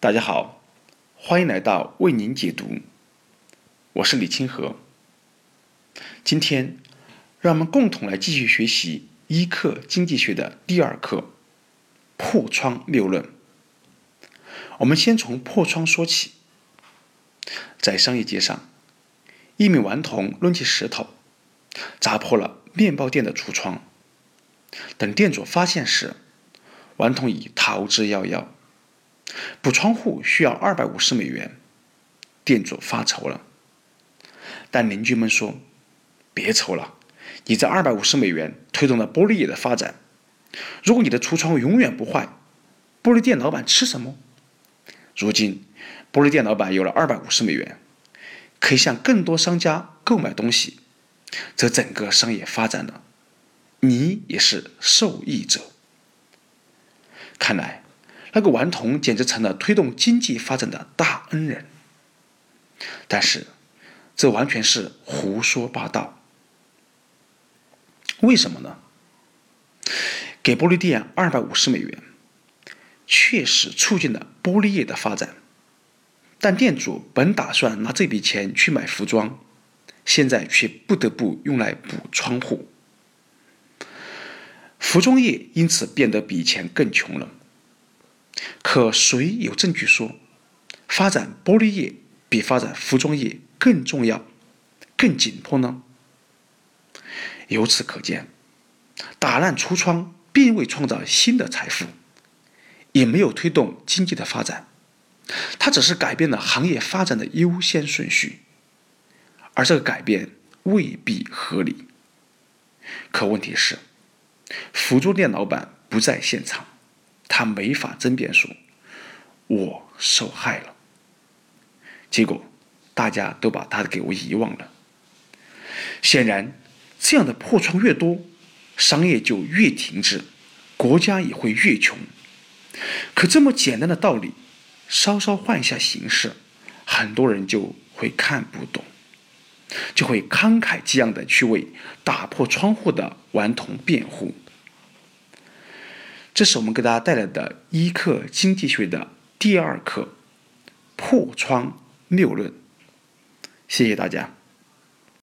大家好，欢迎来到为您解读，我是李清河。今天，让我们共同来继续学习一课经济学的第二课——破窗谬论。我们先从破窗说起。在商业街上，一名顽童抡起石头，砸破了面包店的橱窗。等店主发现时，顽童已逃之夭夭。补窗户需要二百五十美元，店主发愁了。但邻居们说：“别愁了，你这二百五十美元推动了玻璃业的发展。如果你的橱窗永远不坏，玻璃店老板吃什么？如今，玻璃店老板有了二百五十美元，可以向更多商家购买东西，这整个商业发展了，你也是受益者。看来。”那个顽童简直成了推动经济发展的大恩人，但是这完全是胡说八道。为什么呢？给玻璃店二百五十美元，确实促进了玻璃业的发展，但店主本打算拿这笔钱去买服装，现在却不得不用来补窗户，服装业因此变得比以前更穷了。可谁有证据说，发展玻璃业比发展服装业更重要、更紧迫呢？由此可见，打烂橱窗并未创造新的财富，也没有推动经济的发展，它只是改变了行业发展的优先顺序，而这个改变未必合理。可问题是，服装店老板不在现场。他没法争辩说，我受害了。结果，大家都把他给我遗忘了。显然，这样的破窗越多，商业就越停滞，国家也会越穷。可这么简单的道理，稍稍换一下形式，很多人就会看不懂，就会慷慨激昂的去为打破窗户的顽童辩护。这是我们给大家带来的一课经济学的第二课——破窗谬论。谢谢大家。